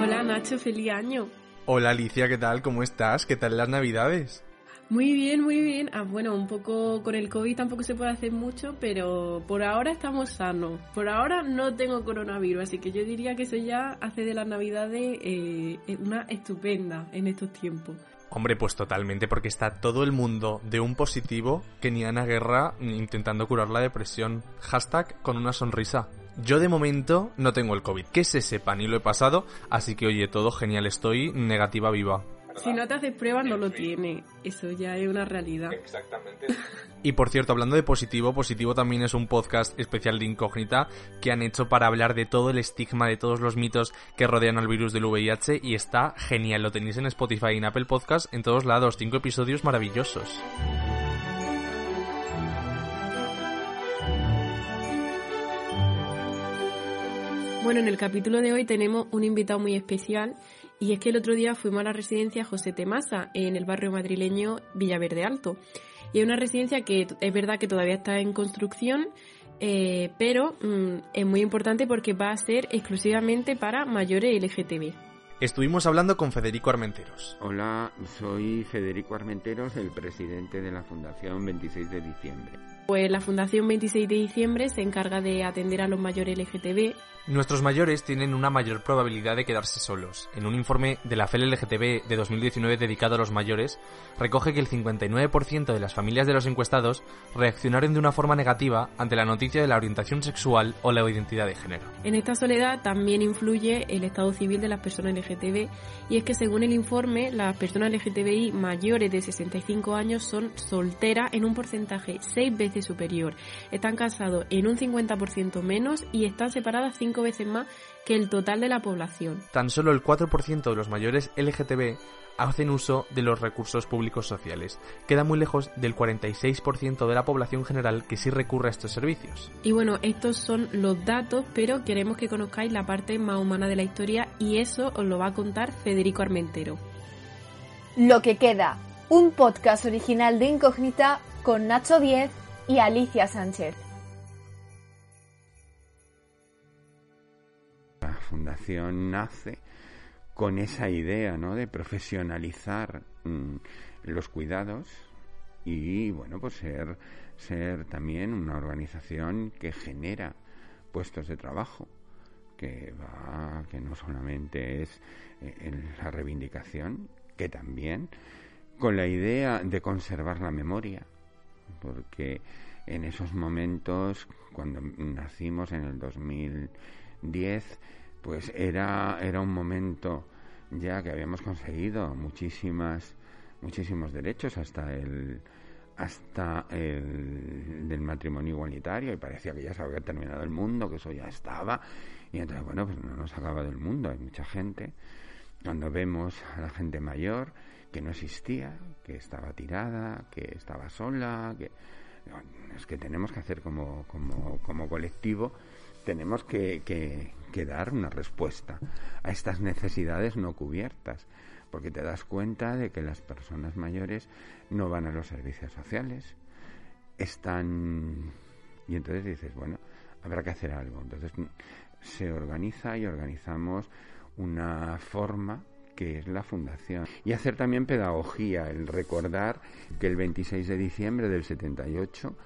Hola Nacho, feliz año. Hola Alicia, ¿qué tal? ¿Cómo estás? ¿Qué tal las navidades? Muy bien, muy bien. Ah, bueno, un poco con el COVID tampoco se puede hacer mucho, pero por ahora estamos sanos. Por ahora no tengo coronavirus, así que yo diría que eso ya hace de las navidades eh, una estupenda en estos tiempos. Hombre, pues totalmente, porque está todo el mundo de un positivo que ni Ana Guerra intentando curar la depresión. Hashtag con una sonrisa. Yo de momento no tengo el COVID, que se sepa, ni lo he pasado, así que oye, todo genial, estoy negativa viva. Si no te haces pruebas, no lo tiene. Eso ya es una realidad. Exactamente. Y por cierto, hablando de positivo, positivo también es un podcast especial de incógnita que han hecho para hablar de todo el estigma, de todos los mitos que rodean al virus del VIH y está genial. Lo tenéis en Spotify y en Apple Podcast en todos lados. Cinco episodios maravillosos. Bueno, en el capítulo de hoy tenemos un invitado muy especial y es que el otro día fuimos a la residencia José Temasa en el barrio madrileño Villaverde Alto. Y es una residencia que es verdad que todavía está en construcción, eh, pero mm, es muy importante porque va a ser exclusivamente para mayores LGTB. Estuvimos hablando con Federico Armenteros. Hola, soy Federico Armenteros, el presidente de la Fundación 26 de diciembre. Pues la Fundación 26 de diciembre se encarga de atender a los mayores LGTB Nuestros mayores tienen una mayor probabilidad de quedarse solos. En un informe de la FELLGTB de 2019 dedicado a los mayores, recoge que el 59% de las familias de los encuestados reaccionaron de una forma negativa ante la noticia de la orientación sexual o la identidad de género. En esta soledad también influye el estado civil de las personas LGTB y es que según el informe, las personas LGTBI mayores de 65 años son solteras en un porcentaje 6 veces superior, están casados en un 50% menos y están separadas 5 veces más que el total de la población. Tan solo el 4% de los mayores LGTB hacen uso de los recursos públicos sociales. Queda muy lejos del 46% de la población general que sí recurre a estos servicios. Y bueno, estos son los datos, pero queremos que conozcáis la parte más humana de la historia y eso os lo va a contar Federico Armentero. Lo que queda, un podcast original de Incógnita con Nacho Diez y Alicia Sánchez. fundación nace con esa idea ¿no? de profesionalizar mm, los cuidados y bueno pues ser ser también una organización que genera puestos de trabajo que va que no solamente es eh, la reivindicación que también con la idea de conservar la memoria porque en esos momentos cuando nacimos en el 2010 pues era, era un momento ya que habíamos conseguido muchísimas, muchísimos derechos hasta el hasta el del matrimonio igualitario y parecía que ya se había terminado el mundo, que eso ya estaba y entonces bueno pues no nos acaba del mundo, hay mucha gente. Cuando vemos a la gente mayor que no existía, que estaba tirada, que estaba sola, que es que tenemos que hacer como, como, como colectivo tenemos que, que, dar una respuesta a estas necesidades no cubiertas, porque te das cuenta de que las personas mayores no van a los servicios sociales, están... Y entonces dices, bueno, habrá que hacer algo. Entonces se organiza y organizamos una forma que es la fundación. Y hacer también pedagogía, el recordar que el 26 de diciembre del 78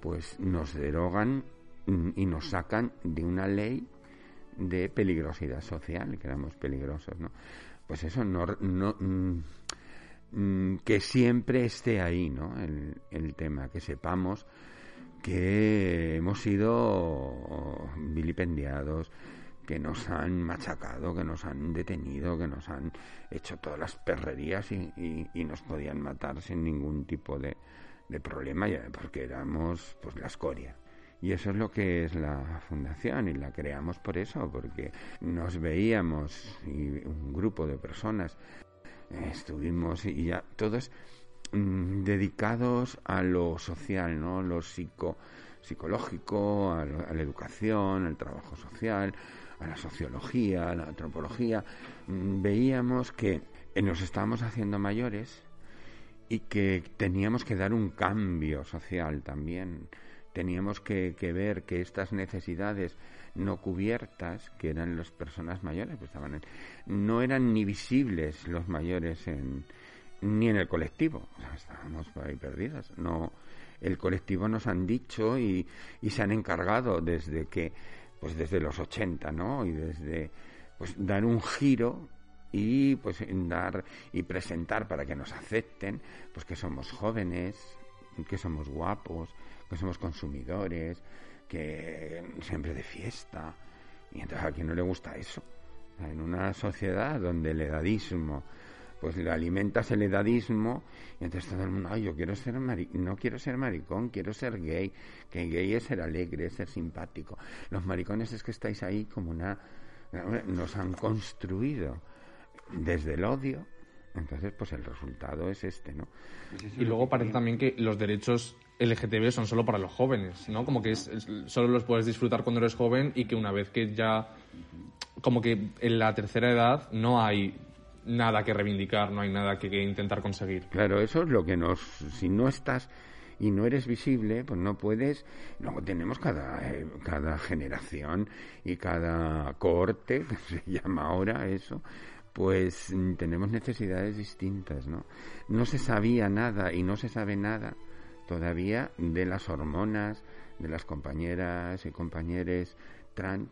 pues nos derogan Mm, y nos sacan de una ley de peligrosidad social, que éramos peligrosos, ¿no? Pues eso, no, no mm, mm, que siempre esté ahí, ¿no? El, el tema, que sepamos que hemos sido vilipendiados, que nos han machacado, que nos han detenido, que nos han hecho todas las perrerías y, y, y nos podían matar sin ningún tipo de, de problema, porque éramos pues la escoria. Y eso es lo que es la fundación y la creamos por eso, porque nos veíamos y un grupo de personas eh, estuvimos y ya todos mm, dedicados a lo social, ¿no? Lo psico, psicológico, a, la educación, al trabajo social, a la sociología, a la antropología. Mm, veíamos que nos estábamos haciendo mayores y que teníamos que dar un cambio social también. Teníamos que, ver que estas necesidades no cubiertas, que eran las personas mayores, pues estaban no eran ni visibles los mayores en, ni en el colectivo. estábamos ahí perdidas. No, el colectivo nos han dicho y, y se han encargado desde que, pues desde los 80, ¿no? Y desde, pues dar un giro y pues dar y presentar para que nos acepten pues que somos jóvenes que somos guapos que somos consumidores que siempre de fiesta y entonces a quien no le gusta eso en una sociedad donde el edadismo pues le alimentas el edadismo y entonces todo el mundo, ay, yo quiero ser no quiero ser maricón, quiero ser gay, que gay es ser alegre, es ser simpático. Los maricones es que estáis ahí como una nos han construido desde el odio, entonces pues el resultado es este, ¿no? Y luego parece también que los derechos LGTB son solo para los jóvenes, ¿no? Como que solo los puedes disfrutar cuando eres joven y que una vez que ya, como que en la tercera edad no hay nada que reivindicar, no hay nada que, intentar conseguir. Claro, eso es lo que nos, si no estás y no eres visible, pues no puedes. Luego tenemos cada, eh, cada generación y cada corte, que se llama ahora eso, pues mm, tenemos necesidades distintas, ¿no? No se sabía nada y no se sabe nada todavía de las hormonas de las compañeras y compañeros trans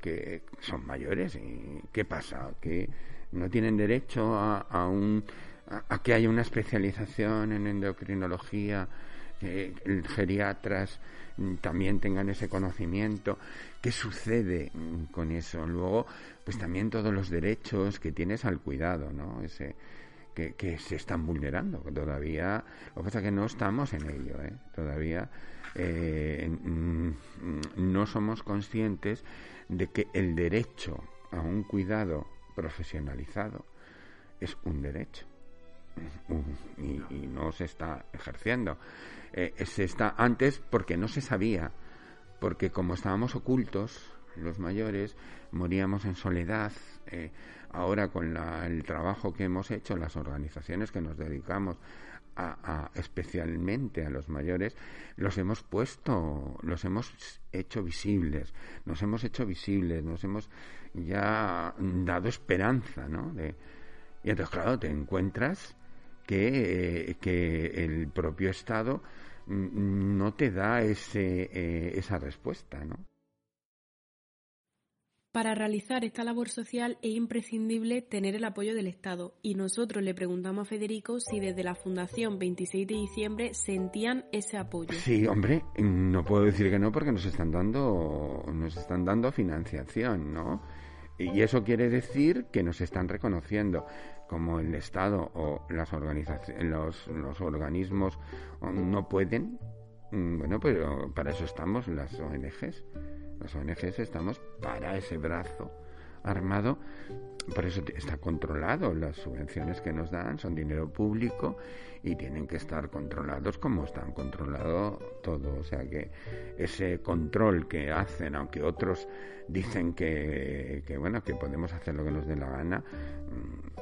que son mayores y qué pasa que no tienen derecho a, un a, que haya una especialización en endocrinología que geriatras mm, también tengan ese conocimiento qué sucede mm, con eso luego pues también todos los derechos que tienes al cuidado, ¿no? Ese, que, se están vulnerando todavía. Lo que pasa es que no estamos en ello, ¿eh? Todavía eh, mm, no somos conscientes de que el derecho a un cuidado profesionalizado es un derecho y, no se está ejerciendo. Eh, se está antes porque no se sabía, porque como estábamos ocultos, los mayores, moríamos en soledad. Eh, ahora con el trabajo que hemos hecho, las organizaciones que nos dedicamos a, especialmente a los mayores, los hemos puesto, los hemos hecho visibles, nos hemos hecho visibles, nos hemos ya dado esperanza, ¿no? De, y entonces, claro, te encuentras que, que el propio Estado mm, no te da ese, eh, esa respuesta, ¿no? Para realizar esta labor social es imprescindible tener el apoyo del Estado y nosotros le preguntamos a Federico si desde la Fundación 26 de diciembre sentían ese apoyo. Sí, hombre, no puedo decir que no porque nos están dando nos están dando financiación, ¿no? Y eso quiere decir que nos están reconociendo como el Estado o las organizaciones los, los organismos no pueden mm, bueno, pero para eso estamos las ONGs las ONGs estamos para ese brazo armado, por eso está controlado. Las subvenciones que nos dan son dinero público y tienen que estar controlados como están controlado todo. O sea que ese control que hacen, aunque otros dicen que, que bueno, que podemos hacer lo que nos dé la gana,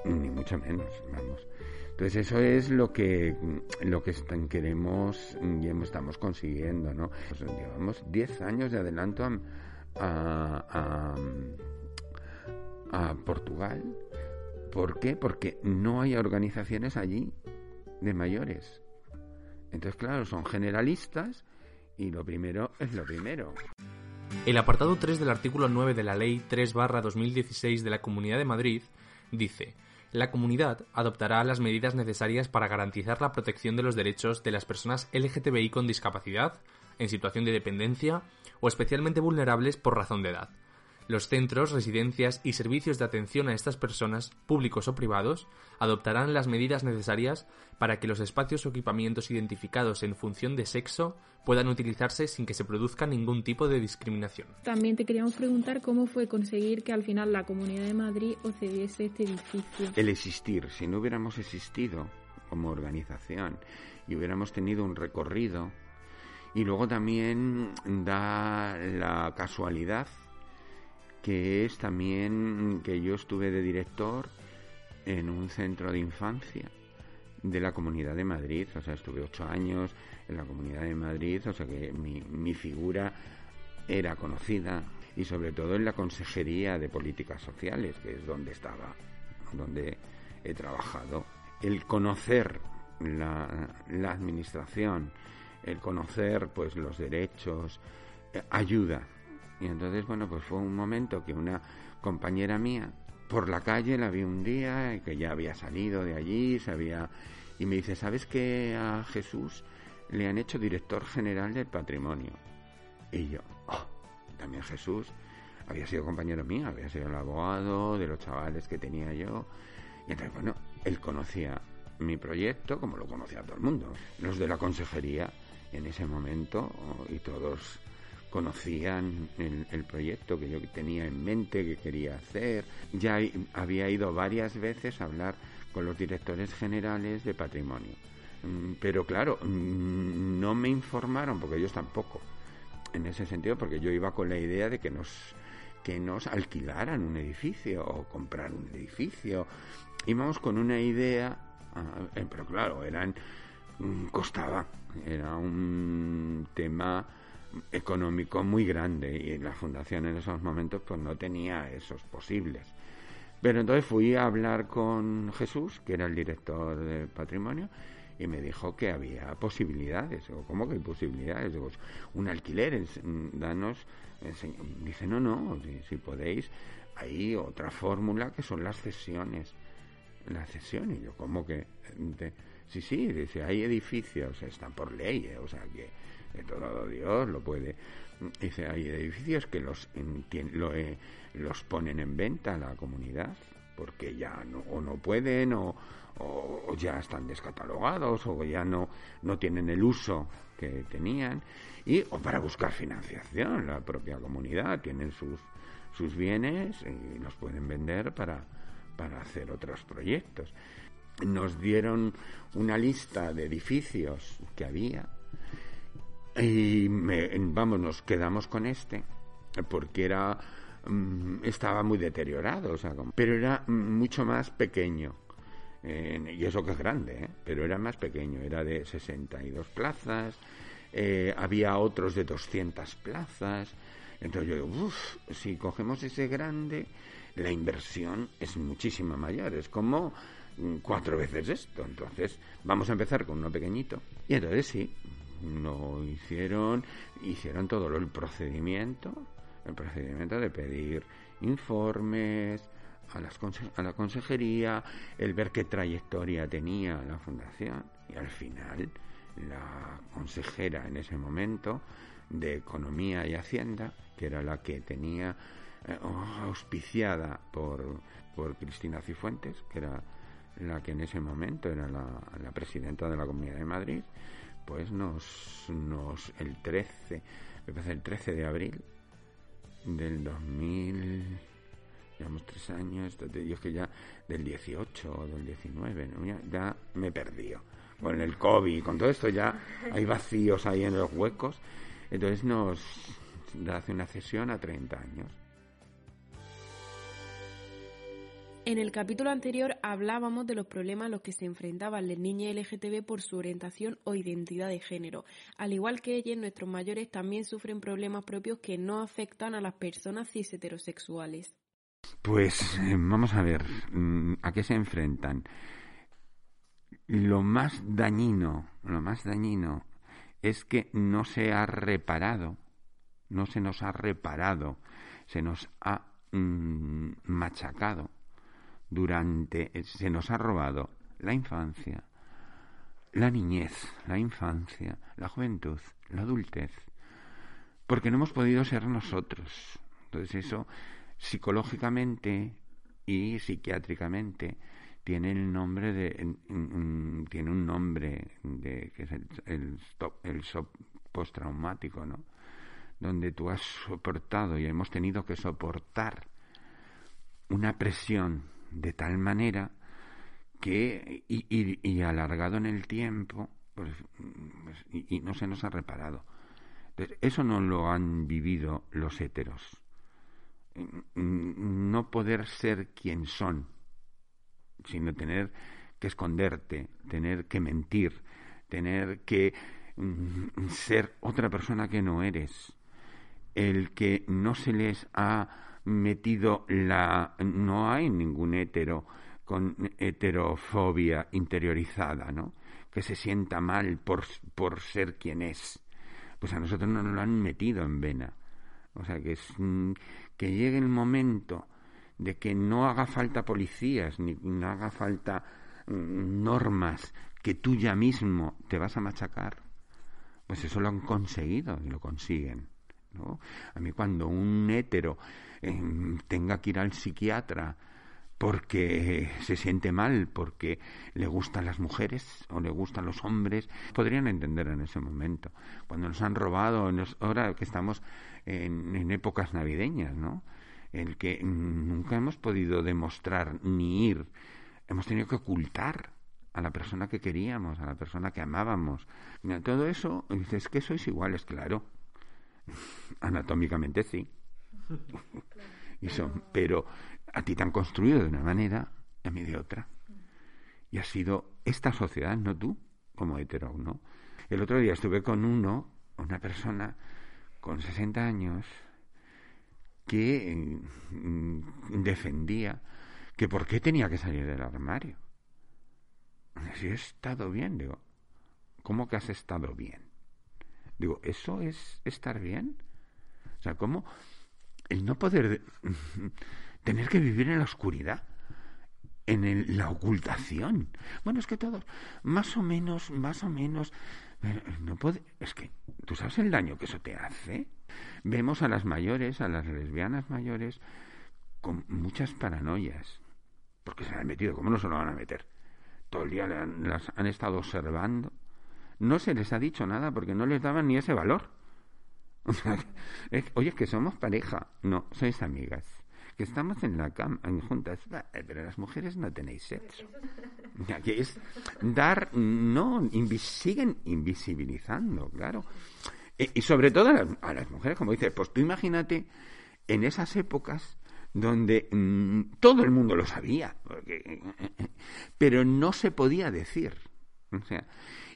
mm, ni mucho menos, vamos. Entonces eso es lo que lo que queremos y estamos consiguiendo, ¿no? Pues llevamos 10 años de adelanto a, a, Portugal. ¿Por qué? Porque no hay organizaciones allí de mayores. Entonces, claro, son generalistas y lo primero es lo primero. El apartado 3 del artículo 9 de la Ley 3 2016 de la Comunidad de Madrid dice la comunidad adoptará las medidas necesarias para garantizar la protección de los derechos de las personas LGTBI con discapacidad, en situación de dependencia o especialmente vulnerables por razón de edad, los centros, residencias y servicios de atención a estas personas, públicos o privados, adoptarán las medidas necesarias para que los espacios o equipamientos identificados en función de sexo puedan utilizarse sin que se produzca ningún tipo de discriminación. También te queríamos preguntar cómo fue conseguir que al final la Comunidad de Madrid os cediese este edificio. El existir, si no hubiéramos existido como organización y hubiéramos tenido un recorrido y luego también da la casualidad que es también que yo estuve de director en un centro de infancia de la Comunidad de Madrid, o sea, estuve ocho años en la Comunidad de Madrid, o sea que mi, mi figura era conocida y sobre todo en la Consejería de Políticas Sociales, que es donde estaba, donde he trabajado. El conocer la, la administración, el conocer pues los derechos, eh, ayuda. Y entonces, bueno, pues fue un momento que una compañera mía por la calle la vi un día, que ya había salido de allí, sabía y me dice, ¿sabes que a Jesús le han hecho director general del patrimonio? Y yo, oh, también Jesús había sido compañero mío, había sido el abogado de los chavales que tenía yo. Y entonces, bueno, él conocía mi proyecto como lo conocía todo el mundo. Los de la consejería en ese momento y todos conocían el, proyecto que yo tenía en mente, que quería hacer. Ya había ido varias veces a hablar con los directores generales de patrimonio. Mm, pero claro, mm, no me informaron, porque ellos tampoco, en ese sentido, porque yo iba con la idea de que nos, que nos alquilaran un edificio o comprar un edificio. Íbamos con una idea, ah, eh, pero claro, eran mm, costaba, era un tema económico muy grande y la fundación en esos momentos pues no tenía esos posibles. Pero entonces fui a hablar con Jesús, que era el director de patrimonio, y me dijo que había posibilidades. o ¿cómo que hay posibilidades? Digo, un alquiler, danos. Dice, no, no, si, podéis, hay otra fórmula que son las cesiones. La cesión, y yo, ¿cómo que? sí, sí, dice, hay edificios, están por ley, ¿eh? o sea que todo Dios lo puede. Dice, hay edificios que los, eh, los ponen en venta a la comunidad porque ya no, o no pueden o, o, ya están descatalogados o ya no, no tienen el uso que tenían y o para buscar financiación la propia comunidad tienen sus sus bienes y los pueden vender para para hacer otros proyectos nos dieron una lista de edificios que había y vamos, nos quedamos con este, porque era mm, estaba muy deteriorado, o sea, pero era mucho más pequeño. y eso que es grande, ¿eh? pero era más pequeño, era de 62 plazas, eh, había otros de 200 plazas. Entonces yo digo, uff, si cogemos ese grande, la inversión es muchísimo mayor, es como mm, cuatro veces esto. Entonces, vamos a empezar con uno pequeñito. Y entonces sí, lo hicieron, hicieron todo el procedimiento, el procedimiento de pedir informes a, las a la consejería, el ver qué trayectoria tenía la fundación y al final la consejera en ese momento de Economía y Hacienda, que era la que tenía eh, auspiciada por, por Cristina Cifuentes, que era la que en ese momento era la, la presidenta de la Comunidad de Madrid, pues nos, nos el 13, me parece el 13 de abril del 2000, llevamos tres años, yo es que ya del 18 o del 19, ya, me perdí. Con el COVID, con todo esto ya hay vacíos ahí en los huecos. Entonces nos hace una cesión a 30 años. En el capítulo anterior hablábamos de los problemas a los que se enfrentaban las niñas LGTB por su orientación o identidad de género. Al igual que ellas, nuestros mayores también sufren problemas propios que no afectan a las personas cis heterosexuales. Pues eh, vamos a ver, mm, ¿a qué se enfrentan? Lo más dañino, lo más dañino es que no se ha reparado, no se nos ha reparado, se nos ha mm, machacado durante, se nos ha robado la infancia, la niñez, la infancia, la juventud, la adultez, porque no hemos podido ser nosotros. Entonces eso psicológicamente y psiquiátricamente tiene el nombre de tiene un nombre de que es el, el, el postraumático, ¿no? Donde tú has soportado y hemos tenido que soportar una presión de tal manera que, y, alargado en el tiempo, pues, pues y, no se nos ha reparado. eso no lo han vivido los héteros. No poder ser quien son, sino tener que esconderte, tener que mentir, tener que mm, ser otra persona que no eres, el que no se les ha metido la... no hay ningún hetero con heterofobia interiorizada, ¿no? Que se sienta mal por, por ser quien es. Pues a nosotros no nos lo han metido en vena. O sea, que, es, mm, que llegue el momento de que no haga falta policías, ni no haga falta mm, normas, que tú ya mismo te vas a machacar. Pues eso lo han conseguido lo consiguen. ¿no? A mí cuando un hétero eh, tenga que ir al psiquiatra porque se siente mal, porque le gustan las mujeres o le gustan los hombres, podrían entender en ese momento. Cuando nos han robado, ahora que estamos en, épocas navideñas, ¿no? El que nunca hemos podido demostrar ni ir, hemos tenido que ocultar a la persona que queríamos, a la persona que amábamos. todo eso, dices que sois iguales, claro. Anatómicamente sí. y son, pero a ti te han construido de una manera a mí de otra. Y ha sido esta sociedad, no tú, como hetero, ¿no? El otro día estuve con uno, una persona con 60 años, que mm, defendía que por qué tenía que salir del armario. Si he estado bien, digo, ¿cómo que has estado bien? Digo, ¿eso es estar bien? O sea, ¿cómo el no poder tener que vivir en la oscuridad, en la ocultación. Bueno, es que todos, más o menos, más o menos, no puede, es que tú sabes el daño que eso te hace. Vemos a las mayores, a las lesbianas mayores, con muchas paranoias, porque se han metido, ¿cómo no se lo van a meter? Todo el día las han estado observando. No se les ha dicho nada porque no les daban ni ese valor. oye, es que somos pareja. No, sois amigas que estamos en la cama juntas, eh, pero las mujeres no tenéis sexo. Que es dar, no, siguen invisibilizando, claro. Y, sobre todo a las, mujeres, como dices, pues tú imagínate en esas épocas donde mm, todo el mundo lo sabía, pero no se podía decir. O sea,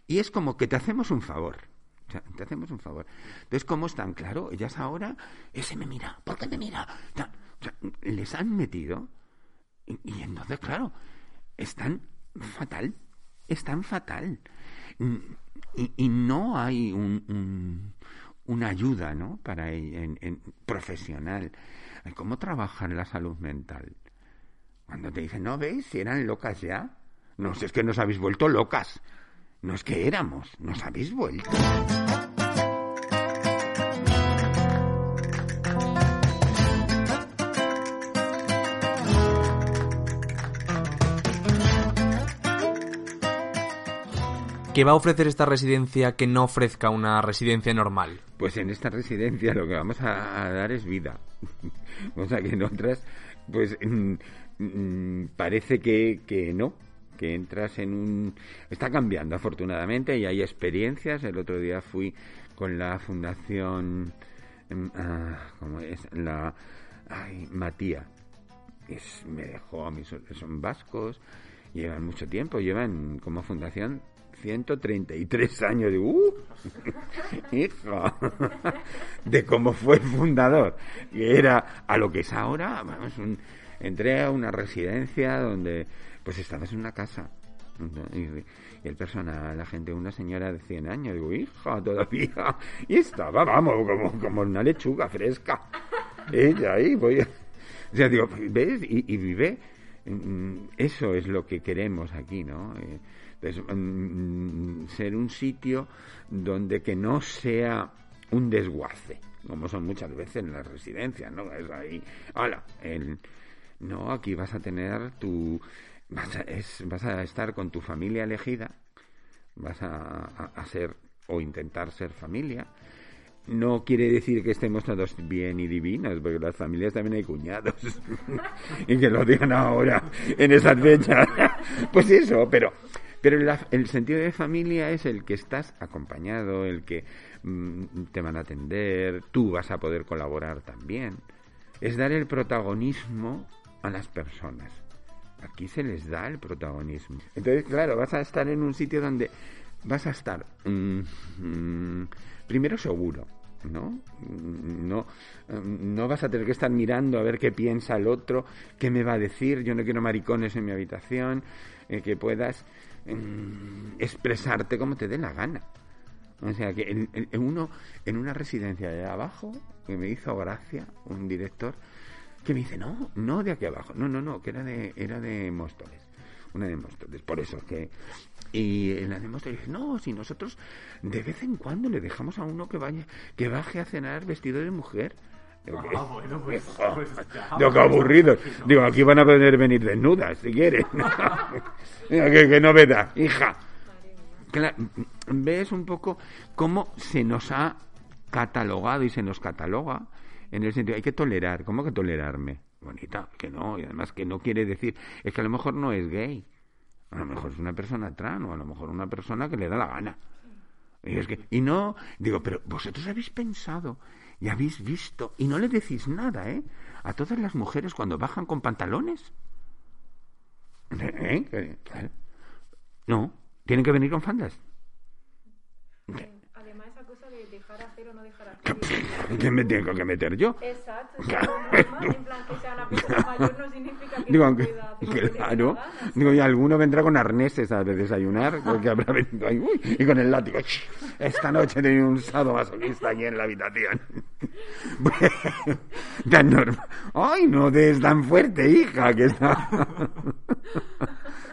y es como que te hacemos un favor. O sea, te hacemos un favor. Entonces, ¿cómo están? Claro, ellas ahora, ese me mira, ¿por qué me mira? les han metido y, entonces, claro, están fatal, están fatal. Y, no hay un, una ayuda, ¿no? Para profesional. ¿Cómo trabajar la salud mental? Cuando te dicen, no ves, si eran locas ya. No, si es que nos habéis vuelto locas. No es que éramos, nos habéis vuelto. ¿Qué va a ofrecer esta residencia que no ofrezca una residencia normal? Pues en esta residencia lo que vamos a, dar es vida. o sea que en otras, pues mm, mm, parece que, que no, que entras en un... Está cambiando afortunadamente y hay experiencias. El otro día fui con la fundación... Em, ah, ¿Cómo es? La... Ay, Matía. Es, me dejó a mí, son vascos, llevan mucho tiempo, llevan como fundación 133 años. de uh, hija, de cómo fue fundador. Y era a lo que es ahora, vamos, un, entré a una residencia donde, pues estabas en una casa. Y, el personal, la gente, una señora de 100 años, digo, hija, todavía. Y estaba, vamos, como, como una lechuga fresca. Ella ahí, voy O sea, digo, ¿ves? Y, y vive. Mm, eso es lo que queremos aquí, ¿no? Eh, Mm, ser un sitio donde que no sea un desguace, como son muchas veces en las residencias, ¿no? Es ahí, hola, el, no, aquí vas a tener tu, vas a, es, vas a estar con tu familia elegida, vas a, a, ser o intentar ser familia, no quiere decir que estemos todos bien y divinos, porque las familias también hay cuñados. y que lo digan ahora, en esas fechas. pues eso, pero pero el sentido de familia es el que estás acompañado, el que mm, te van a atender, tú vas a poder colaborar también. Es dar el protagonismo a las personas. Aquí se les da el protagonismo. Entonces, claro, vas a estar en un sitio donde vas a estar mm, mm, primero seguro, ¿no? No, no vas a tener que estar mirando a ver qué piensa el otro, qué me va a decir, yo no quiero maricones en mi habitación, eh, que puedas mm, expresarte como te dé la gana. O sea, que en, uno, en una residencia de abajo, que me hizo gracia, un director, que me dice, no, no de aquí abajo, no, no, no, que era de, era de Móstoles, una de Móstoles, por eso que... Y en la de Móstoles dice, no, si nosotros de vez en cuando le dejamos a uno que vaya, que baje a cenar vestido de mujer. Digo, ah, bueno, pues, pues Digo, qué aburrido. Digo, aquí van a poder venir desnudas, si quieren. qué, qué novedad, hija. ves un poco cómo se nos ha catalogado y se nos cataloga en el sentido, hay que tolerar, ¿cómo que tolerarme? Bonita, que no, y además que no quiere decir, es que a lo mejor no es gay, a lo mejor es una persona trans, o a lo mejor una persona que le da la gana. Y, es que, y no, digo, pero vosotros habéis pensado y habéis visto, y no le decís nada, ¿eh? A todas las mujeres cuando bajan con pantalones. ¿Eh? No, tienen que venir con faldas. ¿Qué me tengo que meter yo? Exacto. en plan que sea una persona mayor no significa que Digo, aunque, claro. Digo, y alguno vendrá con arneses a desayunar, porque habrá venido ahí, uy, y con el látigo. Esta noche tenía un sado masoquista aquí en la habitación. tan normal. Ay, no des tan fuerte, hija, que está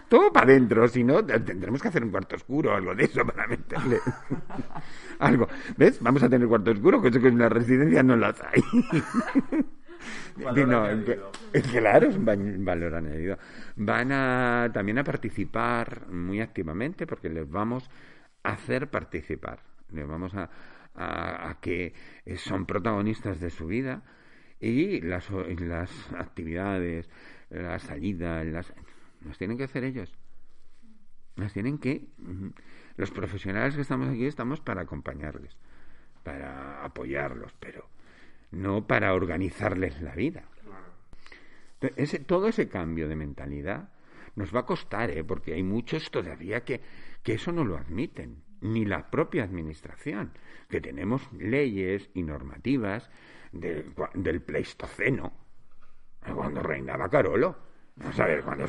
todo para adentro, si no, tendremos que hacer un cuarto oscuro o algo de eso para meterle algo. ¿Ves? Vamos a tener cuarto oscuro, que eso que en la residencia no las hay. claro, es un valor añadido. Van a, también a participar muy activamente porque les vamos a hacer participar. Les vamos a, a, que son protagonistas de su vida y las, las actividades, la salida, las, las tienen que hacer ellos. Las tienen que... Los profesionales que estamos aquí estamos para acompañarles, para apoyarlos, pero no para organizarles la vida. Ese, todo ese cambio de mentalidad nos va a costar, ¿eh? porque hay muchos todavía que, que eso no lo admiten, ni la propia administración, que tenemos leyes y normativas del, del Pleistoceno, cuando reinaba Carolo Vamos a ver, cuando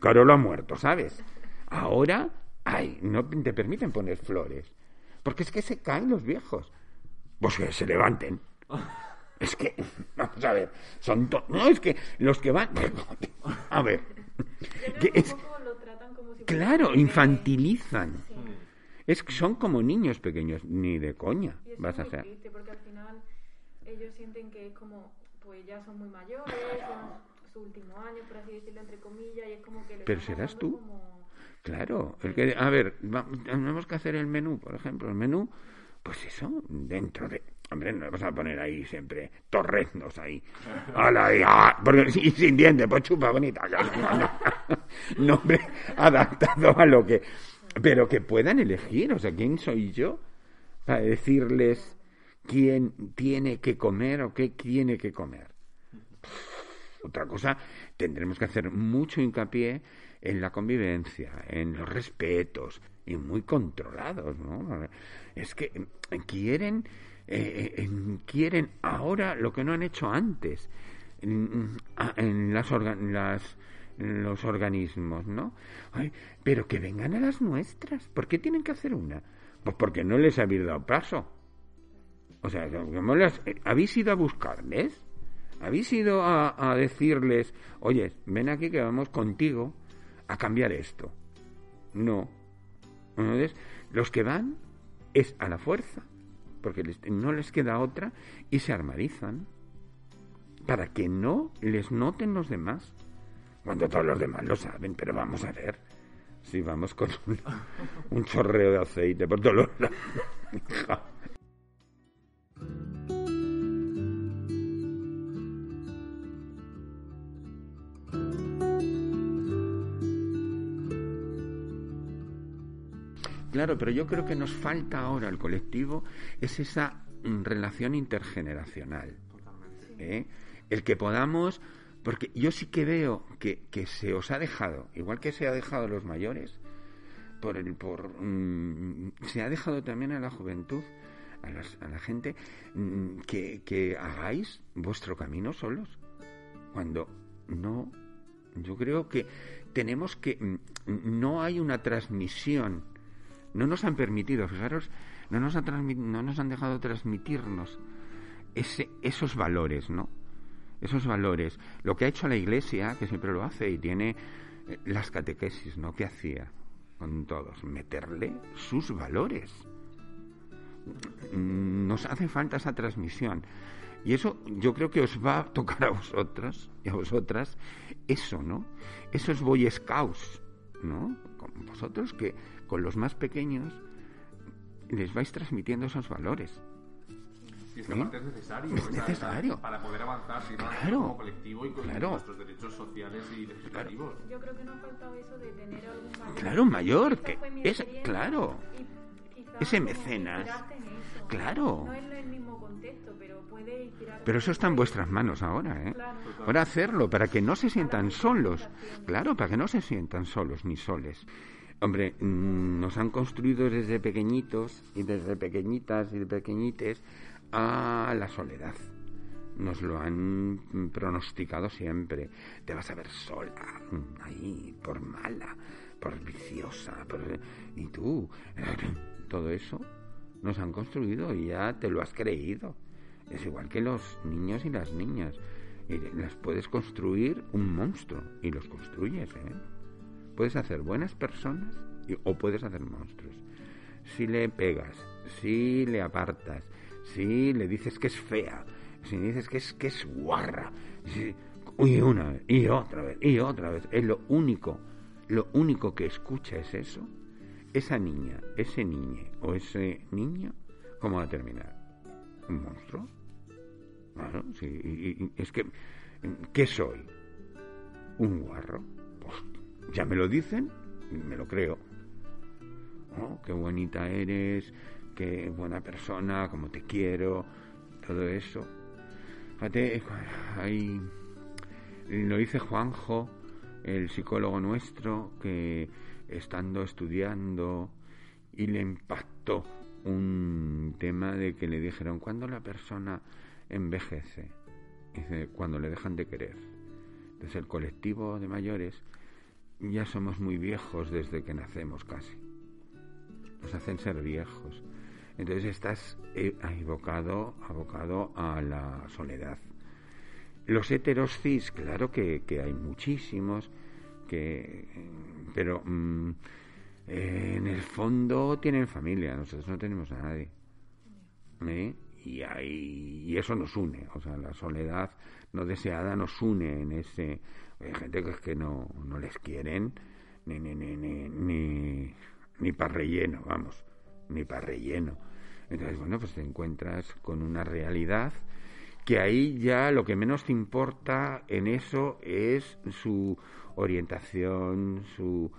Carolo ha muerto, ¿sabes? Ahora, ay, no te permiten poner flores. Porque es que se caen los viejos. Pues que se levanten. Es que, vamos a ver, son No, es que los que van. A ver. claro, infantilizan. Es que son como niños pequeños, ni de coña vas a ser. porque al final ellos sienten que es como, pues ya son muy mayores, su último año, por así decirlo, entre comillas, y es como que... Pero serás tú. Claro, el que, a ver, tenemos que hacer el menú, por ejemplo, el menú, pues eso, dentro de... Hombre, no vamos a poner ahí siempre torreznos ahí. ¡Hala! Y, ah, porque, y sin dientes, pues chupa bonita. No, hombre, adaptado a lo que... Pero que puedan elegir, o sea, ¿quién soy yo para decirles quién tiene que comer o qué tiene que comer? Otra cosa, tendremos que hacer mucho hincapié en la convivencia, en los respetos, y muy controlados, ¿no? Es que quieren, eh, quieren ahora lo que no han hecho antes en, las, las los organismos, ¿no? pero que vengan a las nuestras. ¿Por qué tienen que hacer una? Pues porque no les habéis dado paso. O sea, habéis ido a buscarles ¿Habéis ido a, decirles, oye, ven aquí que vamos contigo a cambiar esto? No. Entonces, los que van es a la fuerza, porque no les queda otra, y se armarizan para que no les noten los demás. Cuando todos los demás lo saben, pero vamos a ver. Si vamos con un, chorreo de aceite por todos los lados. Claro, pero yo creo que nos falta ahora al colectivo es esa mm, relación intergeneracional. ¿eh? El que podamos Porque yo sí que veo que, que se os ha dejado, igual que se ha dejado a los mayores, por el, por, mm, se ha dejado también a la juventud, a, a la gente, mm, que, que hagáis vuestro camino solos. Cuando no, yo creo que tenemos que, no hay una transmisión, no nos han permitido, fijaros, no nos han, no nos han dejado transmitirnos ese, esos valores, ¿no? Esos valores. Lo que ha hecho la Iglesia, que siempre lo hace y tiene eh, las catequesis, ¿no? ¿Qué hacía con todos? Meterle sus valores. Nos hace falta esa transmisión. Y eso yo creo que os va a tocar a vosotros y a vosotras eso, ¿no? Esos Boy Scouts, ¿no? Con vosotros que con los más pequeños les vais transmitiendo esos valores. Y esta parte es necesario, es necesario. para poder avanzar ¿sí? claro, como colectivo y con claro. nuestros derechos sociales y legislativos. Yo creo que nos ha faltado eso de tener algún valor. Claro, mayor, que es, claro, ese mecenas. eso. Claro. No es el mismo contexto, pero puede. Pero eso está en vuestras manos ahora, ¿eh? Claro. Ahora hacerlo para que no se sientan solos. Claro, para que no se sientan solos ni soles. Hombre, mm, nos han construido desde pequeñitos y desde pequeñitas y de pequeñites a la soledad. Nos lo han pronosticado siempre. Te vas a ver sola, mm, ahí, por mala, por viciosa, por... y tú, todo eso nos han construido y ya te lo has creído. Es igual que los niños y las niñas. Las puedes construir un monstruo y los construyes, ¿eh? Puedes hacer buenas personas o puedes hacer monstruos. Si le pegas, si le apartas, si le dices que es fea, si le dices que es que es guarra, si- y una vez, y otra vez, y otra vez, es lo único, lo único que escucha es eso, esa niña, ese niño o ese niño, ¿cómo va a terminar? ¿Un monstruo? Claro, sí, y- es que, ¿qué soy? ¿Un guarro? Ya me lo dicen, me lo creo. Oh, qué bonita eres, qué buena persona, como te quiero, todo eso. Fíjate, ahí lo dice Juanjo, el psicólogo nuestro, que estando estudiando y le impactó un tema de que le dijeron, ¿cuándo la persona envejece? Cuando le dejan de querer. Entonces el colectivo de mayores ya somos muy viejos desde que nacemos casi. Nos hacen ser viejos. Entonces estás eh, abocado, abocado a la soledad. Los heteros cis, claro que, que hay muchísimos, que, pero mm, eh, en el fondo tienen familia, nosotros no tenemos a nadie. ¿eh? Y, hay, y eso nos une, o sea, la soledad no deseada nos une en ese... Hay gente que es que no, no les quieren ni, ni, ni, ni, ni, ni para relleno, vamos, ni para relleno. Entonces, bueno, pues te encuentras con una realidad que ahí ya lo que menos te importa en eso es su orientación, su,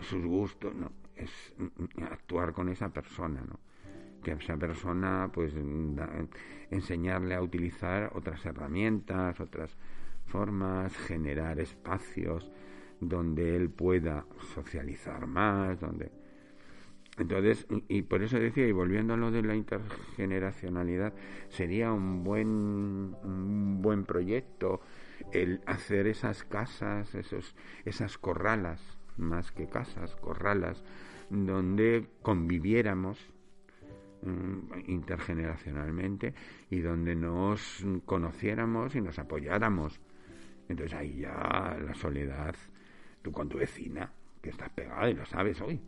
sus gustos, no, es actuar con esa persona, ¿no? Que esa persona, pues, enseñarle a utilizar otras herramientas, otras formas, generar espacios donde él pueda socializar más, donde entonces, y, por eso decía, y volviendo a lo de la intergeneracionalidad, sería un buen, un buen proyecto el hacer esas casas, esos, esas corralas, más que casas, corralas, donde conviviéramos intergeneracionalmente y donde nos conociéramos y nos apoyáramos. Entonces ahí ya la soledad, tú con tu vecina, que estás pegada y lo sabes hoy,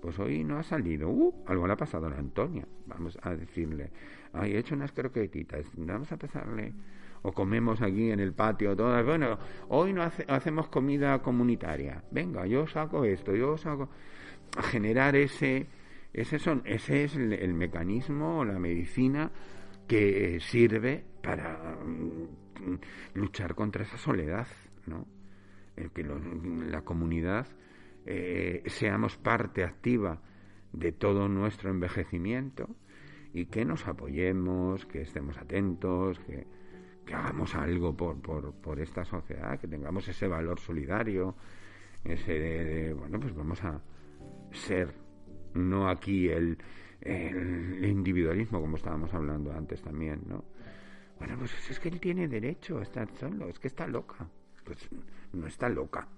pues hoy no ha salido. Uh, algo le ha pasado a la Antonia. Vamos a decirle, ay, he hecho unas croquetitas, vamos a pasarle. O comemos aquí en el patio todas. Bueno, hoy no hace- hacemos comida comunitaria. Venga, yo saco esto, yo saco. A generar ese. Ese, son, ese es el, el mecanismo o la medicina que sirve para mm, luchar contra esa soledad, ¿no? El que la comunidad eh, seamos parte activa de todo nuestro envejecimiento y que nos apoyemos, que estemos atentos, que, hagamos algo por esta sociedad, que tengamos ese valor solidario, ese de, bueno, pues vamos a ser, no aquí el, individualismo, como estábamos hablando antes también, ¿no? Bueno, pues es que él tiene derecho a estar solo, es que está loca. Pues no está loca,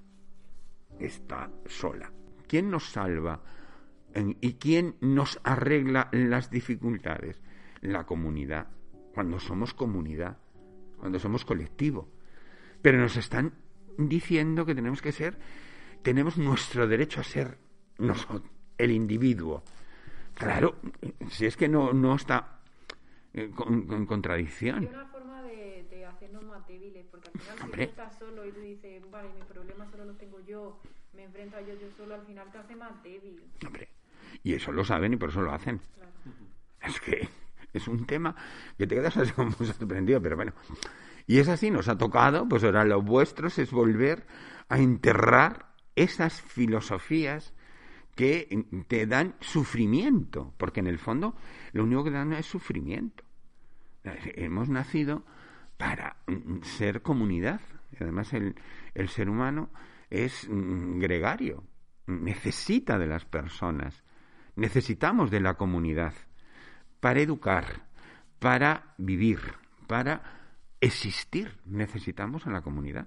está sola. ¿Quién nos salva y quién nos arregla las dificultades? La comunidad, cuando somos comunidad, cuando somos colectivo. Pero nos están diciendo que tenemos que ser, tenemos nuestro derecho a ser nosotros, el individuo. Claro, si es que no, no está en, contradicción. una forma de, de, hacernos más débiles, porque al final si tú estás solo y tú dices, vale, mis problemas solo los tengo yo, me enfrento a ellos yo solo, al final te hace más débil. Hombre, y eso lo saben y por eso lo hacen. Es que es un tema que te quedas así como sorprendido, pero bueno. Y es así, nos ha tocado, pues ahora lo vuestros es volver a enterrar esas filosofías que te dan sufrimiento, porque en el fondo lo único que dan es sufrimiento. Hemos nacido para mm, ser comunidad. Además el, el ser humano es mm, gregario, necesita de las personas, necesitamos de la comunidad para educar, para vivir, para existir. Necesitamos a la comunidad.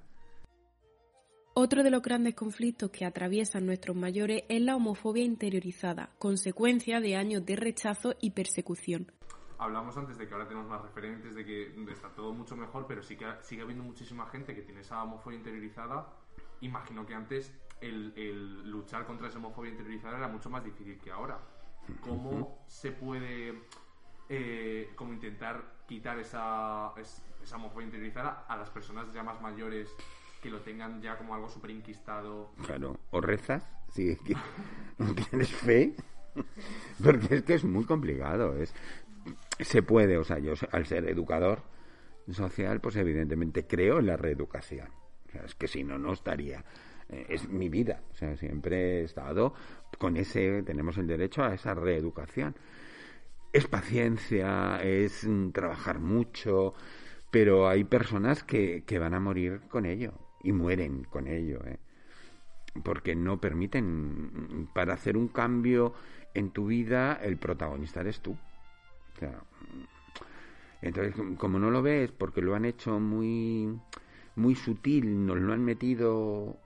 Otro de los grandes conflictos que atraviesan nuestros mayores es la homofobia interiorizada, consecuencia de años de rechazo y persecución. Hablamos antes de que ahora tenemos más referentes, de que está todo mucho mejor, pero sí que sigue habiendo muchísima gente que tiene esa homofobia interiorizada. Imagino que antes el, luchar contra esa homofobia interiorizada era mucho más difícil que ahora. ¿Cómo se puede eh, como intentar quitar esa, esa homofobia interiorizada a las personas ya más mayores que lo tengan ya como algo súper inquistado. Claro, o rezas, si tienes fe, porque es que es muy complicado. Es, se puede, o sea, yo al ser educador social, pues evidentemente creo en la reeducación. O sea, es que si no, no estaría. Eh, es mi vida. O sea, siempre he estado con ese, tenemos el derecho a esa reeducación. Es paciencia, es mm, trabajar mucho, pero hay personas que, que van a morir con ello y mueren con ello, ¿eh? porque no permiten, para hacer un cambio en tu vida, el protagonista eres tú. O sea, entonces, como no lo ves, porque lo han hecho muy, muy sutil, nos lo han metido,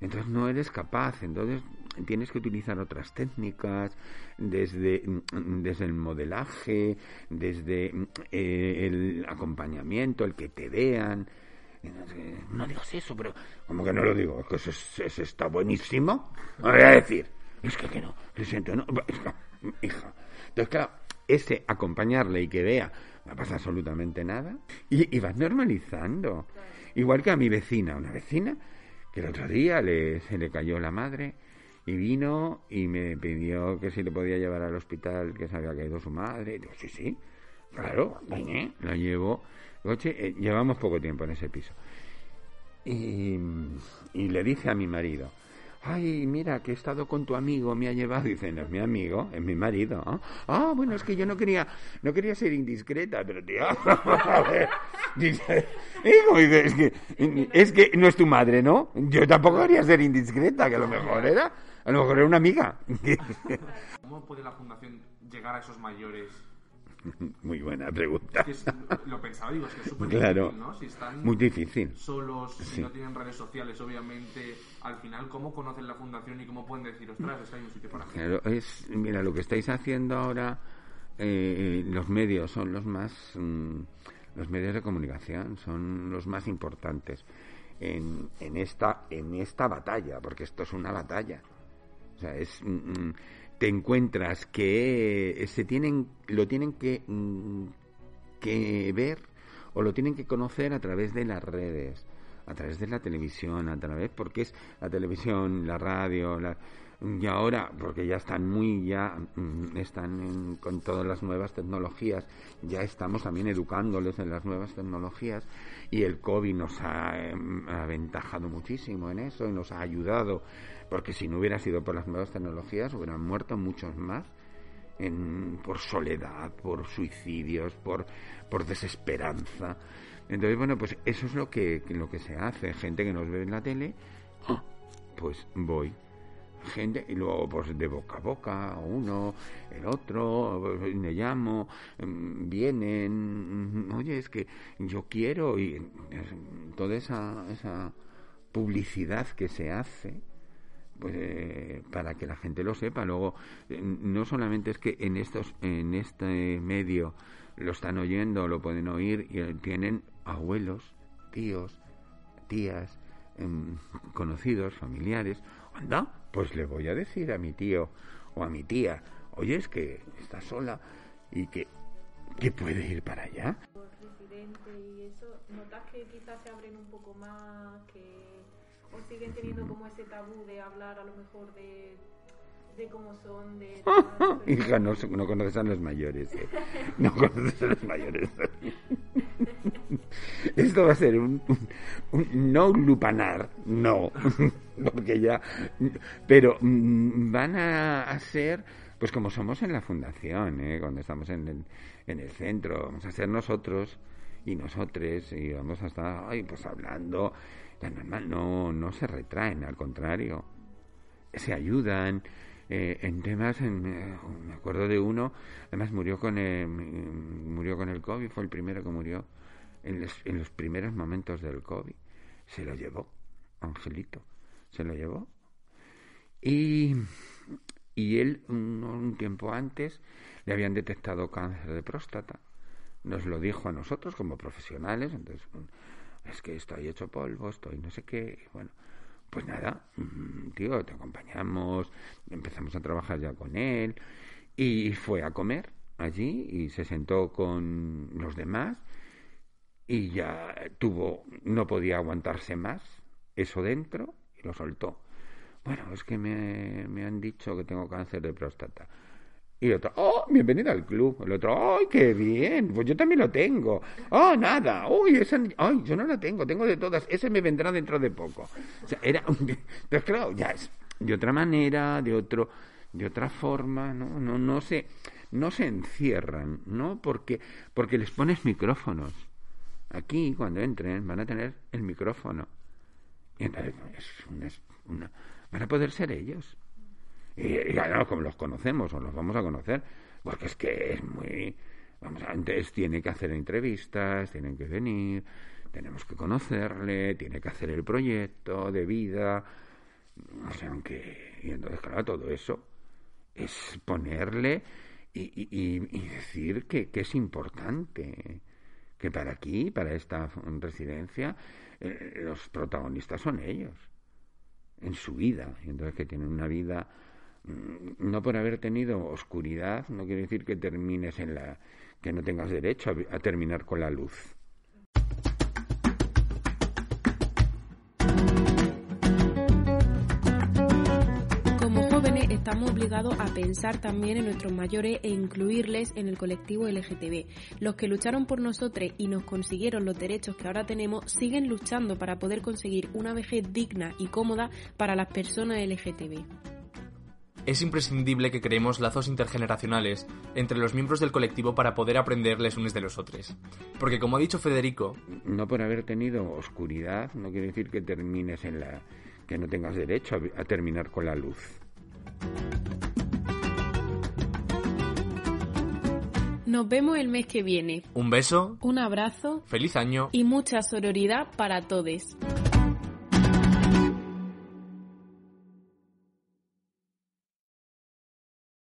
entonces no eres capaz, entonces tienes que utilizar otras técnicas, desde, desde el modelaje, desde eh, el acompañamiento, el que te vean, no digas eso, pero como que no lo digo, es que eso, está buenísimo. Me voy a decir, es que, que no, lo siento, no, hija. Entonces, claro, ese acompañarle y que vea, no pasa absolutamente nada, y, vas normalizando. Igual que a mi vecina, una vecina que el otro día le, se le cayó la madre y vino y me pidió que si le podía llevar al hospital que se había caído su madre. Y digo, sí, sí, claro, la llevo eh, llevamos poco tiempo en ese piso. Y, le dije a mi marido, ay, mira, que he estado con tu amigo, me ha llevado. Dice, no es mi amigo, es mi marido. Ah, bueno, es que yo no quería, no quería ser indiscreta, pero tío, a ver. Dice, es que, es que no es tu madre, ¿no? Yo tampoco quería ser indiscreta, que a lo mejor era, a lo mejor era una amiga. ¿Cómo puede la fundación llegar a esos mayores Muy buena pregunta. lo pensaba, digo, es que es súper claro, difícil, ¿no? Si están muy difícil. solos, si no tienen redes sociales, obviamente, al final, ¿cómo conocen la fundación y cómo pueden decir, ostras, es que hay un sitio para Claro, es, mira, lo que estáis haciendo ahora, eh, los medios son los más, mm, los medios de comunicación son los más importantes en, en, esta, en esta batalla, porque esto es una batalla. O sea, es... Mm, mm, te encuentras que se tienen, lo tienen que, mm, que ver o lo tienen que conocer a través de las redes, a través de la televisión, a través, porque es la televisión, la radio, la, y ahora, porque ya están muy, ya mm, están con todas las nuevas tecnologías, ya estamos también educándoles en las nuevas tecnologías y el COVID nos ha em, aventajado muchísimo en eso y nos ha ayudado porque si no hubiera sido por las nuevas tecnologías hubieran muerto muchos más en, por soledad, por suicidios, por, por desesperanza. Entonces, bueno, pues eso es lo que, lo que se hace. Gente que nos ve en la tele, ¡ah! pues voy. Gente, y luego pues de boca a boca, uno, el otro, me llamo, mm, vienen, oye, es que yo quiero, y toda esa, esa publicidad que se hace, pues eh, para que la gente lo sepa luego eh, no solamente es que en estos en este medio lo están oyendo lo pueden oír y tienen abuelos, tíos, tías, em, conocidos, familiares. Anda, pues le voy a decir a mi tío o a mi tía, oye, es que está sola y que, que puede ir para allá. y eso, ¿notas que quizás se abren un poco más, que o siguen teniendo como ese tabú de hablar a lo mejor de de cómo son, de... Hija, no, no conoces a los mayores, ¿eh? No conoces a los mayores. Esto va a ser un, no lupanar, no, porque ya... Pero mm, van a, ser, pues como somos en la fundación, ¿eh? cuando estamos en el, en el centro, vamos a ser nosotros y nosotros y vamos a estar, ay, pues hablando, ya normal, no, no se retraen, al contrario, se ayudan, eh, en temas, en, me acuerdo de uno, además murió con el, murió con el COVID, fue el primero que murió en los, primeros momentos del COVID. Se lo llevó, Angelito, se lo llevó. Y, y él, un, tiempo antes, le habían detectado cáncer de próstata. Nos lo dijo a nosotros como profesionales, entonces, es que estoy hecho polvo, estoy no sé qué, bueno pues nada, mm, tío, te acompañamos, empezamos a trabajar ya con él y fue a comer allí y se sentó con los demás y ya tuvo, no podía aguantarse más eso dentro y lo soltó. Bueno, es que me, me han dicho que tengo cáncer de próstata. Y el otro, oh, bienvenido al club. El otro, ¡ay, qué bien! Pues yo también lo tengo. ¡Oh, nada! ¡Uy, esa, ay, yo no la tengo! Tengo de todas. Ese me vendrá dentro de poco. O sea, era... Pero claro, ya es de otra manera, de otro de otra forma, ¿no? No, no se, no se encierran, ¿no? Porque, porque les pones micrófonos. Aquí, cuando entren, van a tener el micrófono. Y entonces, es una, van a poder ser ellos. Y, ya como los conocemos o los vamos a conocer, porque es que es muy... Vamos, antes tiene que hacer entrevistas, tienen que venir, tenemos que conocerle, tiene que hacer el proyecto de vida, o sea, aunque... Y entonces, claro, todo eso es ponerle y, y, decir que, que, es importante, que para aquí, para esta residencia, eh, los protagonistas son ellos, en su vida, y entonces que tienen una vida no por haber tenido oscuridad no quiere decir que termines en la que no tengas derecho a, terminar con la luz. Como jóvenes estamos obligados a pensar también en nuestros mayores e incluirles en el colectivo LGTB. Los que lucharon por nosotros y nos consiguieron los derechos que ahora tenemos siguen luchando para poder conseguir una vejez digna y cómoda para las personas LGTB es imprescindible que creemos lazos intergeneracionales entre los miembros del colectivo para poder aprenderles unos de los otros. Porque como ha dicho Federico... No por haber tenido oscuridad no quiere decir que termines en la... que no tengas derecho a, a terminar con la luz. Nos vemos el mes que viene. Un beso. Un abrazo. Feliz año. Y mucha sororidad para todos.